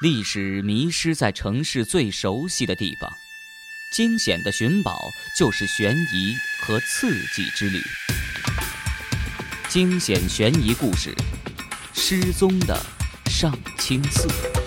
历史迷失在城市最熟悉的地方。惊险的寻宝就是悬疑和刺激之旅。惊险悬疑故事失踪的上清寺。